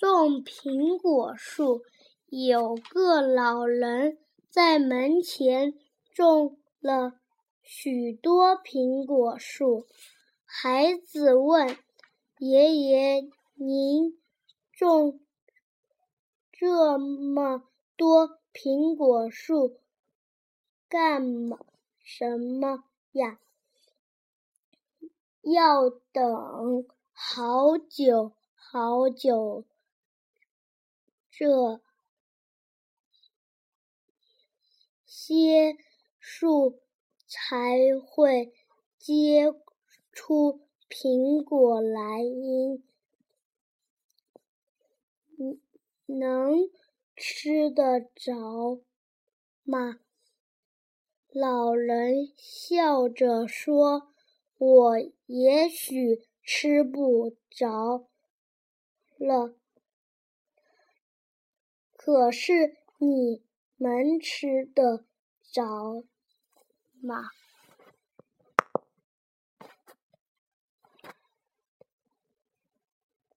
种苹果树，有个老人在门前种了许多苹果树。孩子问爷爷：“您种这么多苹果树干嘛什么呀？”要等好久好久。这些树才会结出苹果来，因能吃得着吗？老人笑着说：“我也许吃不着了。”可是你能吃得着吗？